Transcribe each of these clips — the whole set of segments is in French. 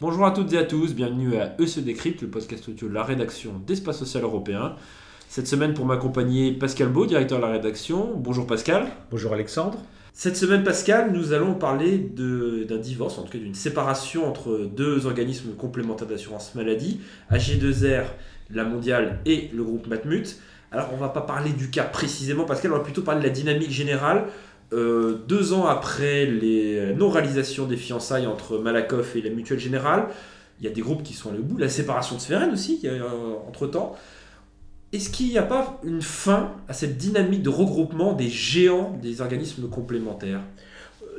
Bonjour à toutes et à tous, bienvenue à E se décrypte, le podcast audio de la rédaction d'Espace Social Européen. Cette semaine, pour m'accompagner, Pascal Beau, directeur de la rédaction. Bonjour Pascal. Bonjour Alexandre. Cette semaine, Pascal, nous allons parler d'un divorce, en tout cas d'une séparation entre deux organismes complémentaires d'assurance maladie, AG2R, la mondiale et le groupe Matmut. Alors, on va pas parler du cas précisément, Pascal, on va plutôt parler de la dynamique générale. Euh, deux ans après les non-réalisations des fiançailles entre Malakoff et la Mutuelle Générale, il y a des groupes qui sont allés au bout. La séparation de Sphérène aussi, entre-temps. Est-ce qu'il n'y a pas une fin à cette dynamique de regroupement des géants des organismes complémentaires?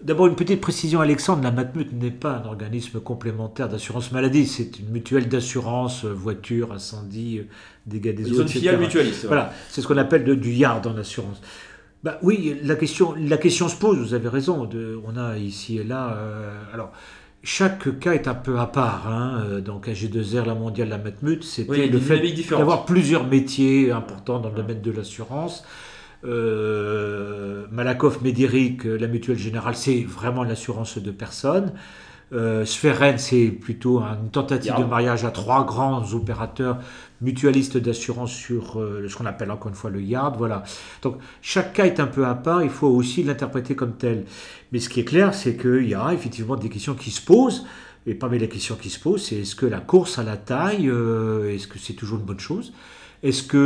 D'abord, une petite précision, Alexandre, la Matmut n'est pas un organisme complémentaire d'assurance maladie, c'est une mutuelle d'assurance, euh, voiture, incendie, euh, dégâts des eaux, etc. filiale mutualiste. Voilà, c'est ce qu'on appelle du yard en assurance. Bah, oui, la question, la question se pose, vous avez raison, de, on a ici et là... Euh, alors, chaque cas est un peu à part. Hein. Donc AG2R, la mondiale, la Matmut, c'était le fait d'avoir plusieurs métiers importants dans le domaine de l'assurance. Euh, Malakoff, Médéric, la mutuelle générale, c'est vraiment l'assurance de personnes. Euh, c'est plutôt une tentative de mariage à trois grands opérateurs mutualistes d'assurance sur euh, ce qu'on appelle encore une fois le yard. Voilà. Donc chaque cas est un peu à part, il faut aussi l'interpréter comme tel. Mais ce qui est clair, c'est qu'il y a effectivement des questions qui se posent. Et parmi les questions qui se posent, c'est est-ce que la course à la taille, euh, est-ce que c'est toujours une bonne chose? Est-ce qu'il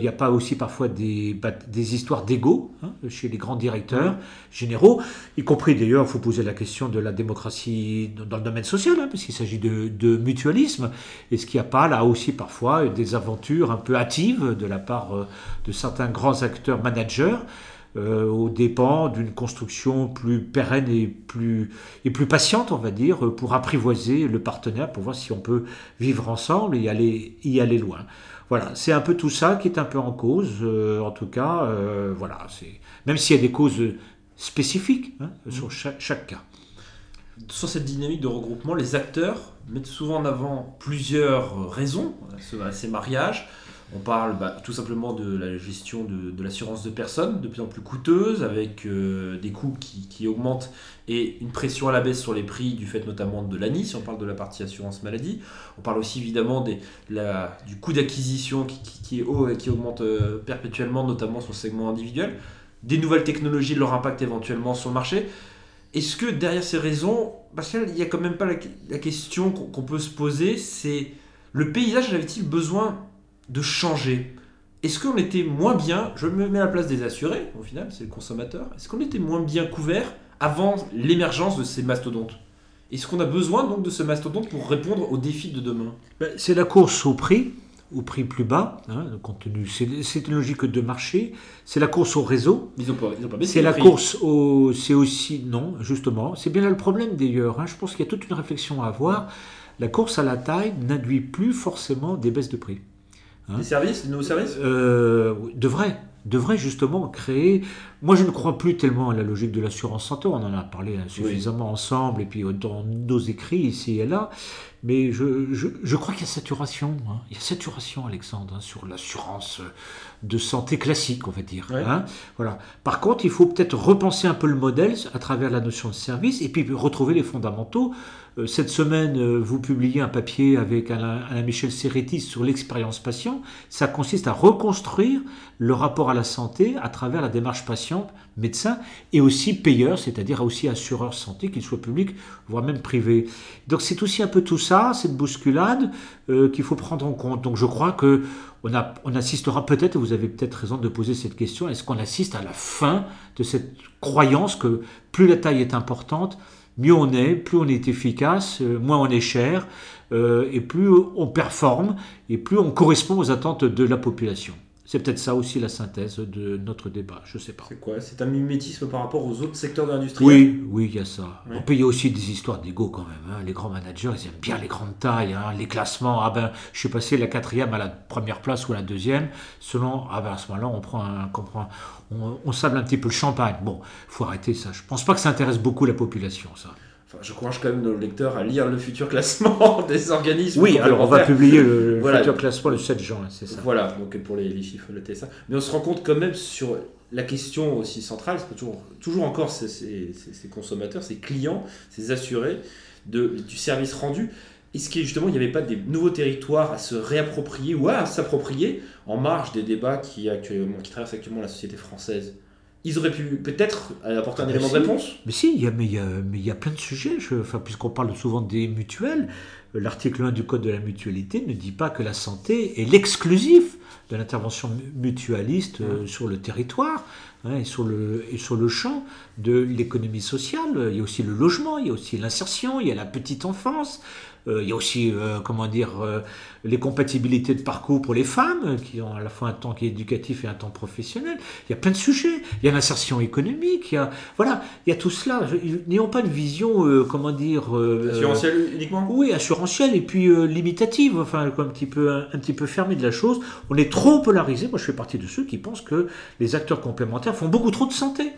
n'y euh, a pas aussi parfois des, des histoires d'ego hein, chez les grands directeurs généraux, y compris d'ailleurs, il faut poser la question de la démocratie dans le domaine social, hein, puisqu'il s'agit de, mutualisme. Est-ce qu'il n'y a pas là aussi parfois des aventures un peu hâtives de la part euh, de certains grands acteurs managers euh, aux dépens d'une construction plus pérenne et plus, et plus patiente, on va dire, pour apprivoiser le partenaire, pour voir si on peut vivre ensemble et aller, y aller loin? Voilà, c'est un peu tout ça qui est un peu en cause, euh, en tout cas, euh, voilà, c'est même s'il y a des causes spécifiques hein, mmh. sur chaque, cas. Sur cette dynamique de regroupement, les acteurs mettent souvent en avant plusieurs raisons à ces mariages. On parle bah, tout simplement de la gestion de, l'assurance de personnes, de plus en plus coûteuse, avec euh, des coûts qui, augmentent et une pression à la baisse sur les prix du fait notamment de l'ANI, si on parle de la partie assurance maladie. On parle aussi évidemment du coût d'acquisition qui, est haut et qui augmente euh, perpétuellement, notamment sur le segment individuel. Des nouvelles technologies, leur impact éventuellement sur le marché. Est-ce que derrière ces raisons, parce qu'il n'y a quand même pas la question qu'on peut se poser, c'est le paysage avait-il besoin de changer. Est-ce qu'on était moins bien, je me mets à la place des assurés, au final, c'est le consommateur, est-ce qu'on était moins bien couvert avant l'émergence de ces mastodontes? Est-ce qu'on a besoin donc de ce mastodonte pour répondre aux défis de demain? Ben, C'est la course au prix, au prix plus bas, hein, compte tenu. C'est une logique de marché. C'est la course au réseau. Ils ont pas, C'est la course au. C'est aussi. Non, justement. C'est bien là le problème d'ailleurs. Hein. Je pense qu'il y a toute une réflexion à avoir. La course à la taille n'induit plus forcément des baisses de prix. Hein des services, des nouveaux services euh, Devrait, devrait justement créer. Moi, je ne crois plus tellement à la logique de l'assurance santé. On en a parlé suffisamment ensemble et puis dans nos écrits ici et là. Mais je, je, crois qu'il y a saturation. Hein. Il y a saturation, Alexandre, hein, sur l'assurance de santé classique, on va dire. Hein. Voilà. Par contre, il faut peut-être repenser un peu le modèle à travers la notion de service et puis retrouver les fondamentaux. Euh, cette semaine, euh, vous publiez un papier avec Alain, Michel Serretti sur l'expérience patient. Ça consiste à reconstruire le rapport à la santé à travers la démarche patient, médecin, et aussi payeur, c'est-à-dire aussi assureur santé, qu'il soit public, voire même privé. Donc c'est aussi un peu tout ça, cette bousculade, euh, qu'il faut prendre en compte. Donc je crois que on, assistera peut-être, vous avez peut-être raison de poser cette question, est-ce qu'on assiste à la fin de cette croyance que plus la taille est importante, mieux on est, plus on est efficace, euh, moins on est cher, euh, et plus on performe, et plus on correspond aux attentes de la population? C'est peut-être ça aussi la synthèse de notre débat, je ne sais pas. C'est quoi? C'est un mimétisme par rapport aux autres secteurs de l'industrie Oui, oui, il y a ça. On peut y a aussi des histoires d'ego quand même. Hein. Les grands managers, ils aiment bien les grandes tailles, hein. les classements. Ah ben, je suis passé la quatrième à la première place ou à la deuxième, selon. Ah ben, à ce moment-là, on prend un, on, on, sable un petit peu le champagne. Bon, faut arrêter ça. Je pense pas que ça intéresse beaucoup la population, ça. Enfin, je encourage quand même nos lecteurs à lire le futur classement des organismes. Oui, alors on va publier le futur classement le 7 juin, c'est ça. Voilà, donc pour les, les chiffres, le ça. Mais on se rend compte quand même sur la question aussi centrale, c'est toujours, toujours encore ces, consommateurs, ces clients, ces assurés de, du service rendu. Est-ce qu'il justement il n'y avait pas des nouveaux territoires à se réapproprier ou à s'approprier en marge des débats qui, actuellement, qui traversent actuellement la société française ils auraient pu peut-être apporter un ah, élément de réponse Mais si, il y a, mais, il y a, mais il y a plein de sujets. enfin, puisqu'on parle souvent des mutuelles, euh, l'article 1 du Code de la mutualité ne dit pas que la santé est l'exclusif de l'intervention mutualiste euh, sur le territoire hein, et, sur le, et sur le champ de l'économie sociale. Il y a aussi le logement, il y a aussi l'insertion, il y a la petite enfance, euh, il y a aussi, euh, comment dire, euh, les compatibilités de parcours pour les femmes, qui ont à la fois un temps qui est éducatif et un temps professionnel. Il y a plein de sujets. Il y a l'insertion économique. Il y a, voilà, il y a tout cela. N'ayons pas une vision, comment dire... assurantielle uniquement? Oui, assurantielle et puis limitative, enfin, un petit, peu, un, petit peu fermée de la chose. On est trop polarisé. Moi, je fais partie de ceux qui pensent que les acteurs complémentaires font beaucoup trop de santé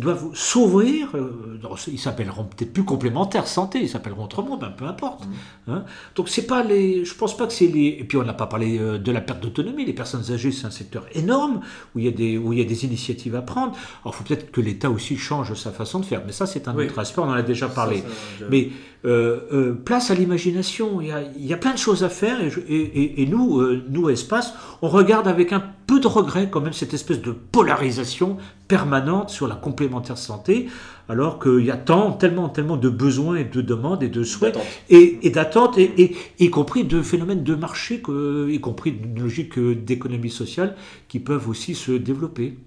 doivent s'ouvrir. Euh, ils s'appelleront peut-être plus complémentaires santé, ils s'appelleront autrement, ben, peu importe. Mmh. Hein. Donc c'est pas les, je pense pas que c'est les. Et puis on n'a pas parlé euh, de la perte d'autonomie. Les personnes âgées, c'est un secteur énorme où il y a des où il y a des initiatives à prendre. Alors il faut peut-être que l'État aussi change sa façon de faire, mais ça c'est un autre aspect. On en a déjà parlé. Mais euh, place à l'imagination. Il, il, y a plein de choses à faire et, et, nous, nous Espace, on regarde avec un peu de regret quand même cette espèce de polarisation permanente sur la complémentaire santé, alors qu'il y a tant, tellement, tellement de besoins et de demandes et de souhaits et, d'attentes, et, y compris de phénomènes de marché, y compris de logique d'économie sociale qui peuvent aussi se développer.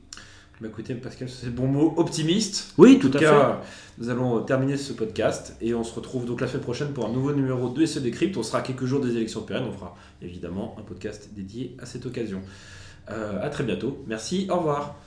Bah écoutez, Pascal, c'est bon mot optimiste. Oui, en tout, à cas, Nous allons terminer ce podcast et on se retrouve donc la semaine prochaine pour un nouveau numéro de SE Décrypte. On sera à quelques jours des élections pérennes. On fera évidemment un podcast dédié à cette occasion. Euh, à très bientôt. Merci. Au revoir.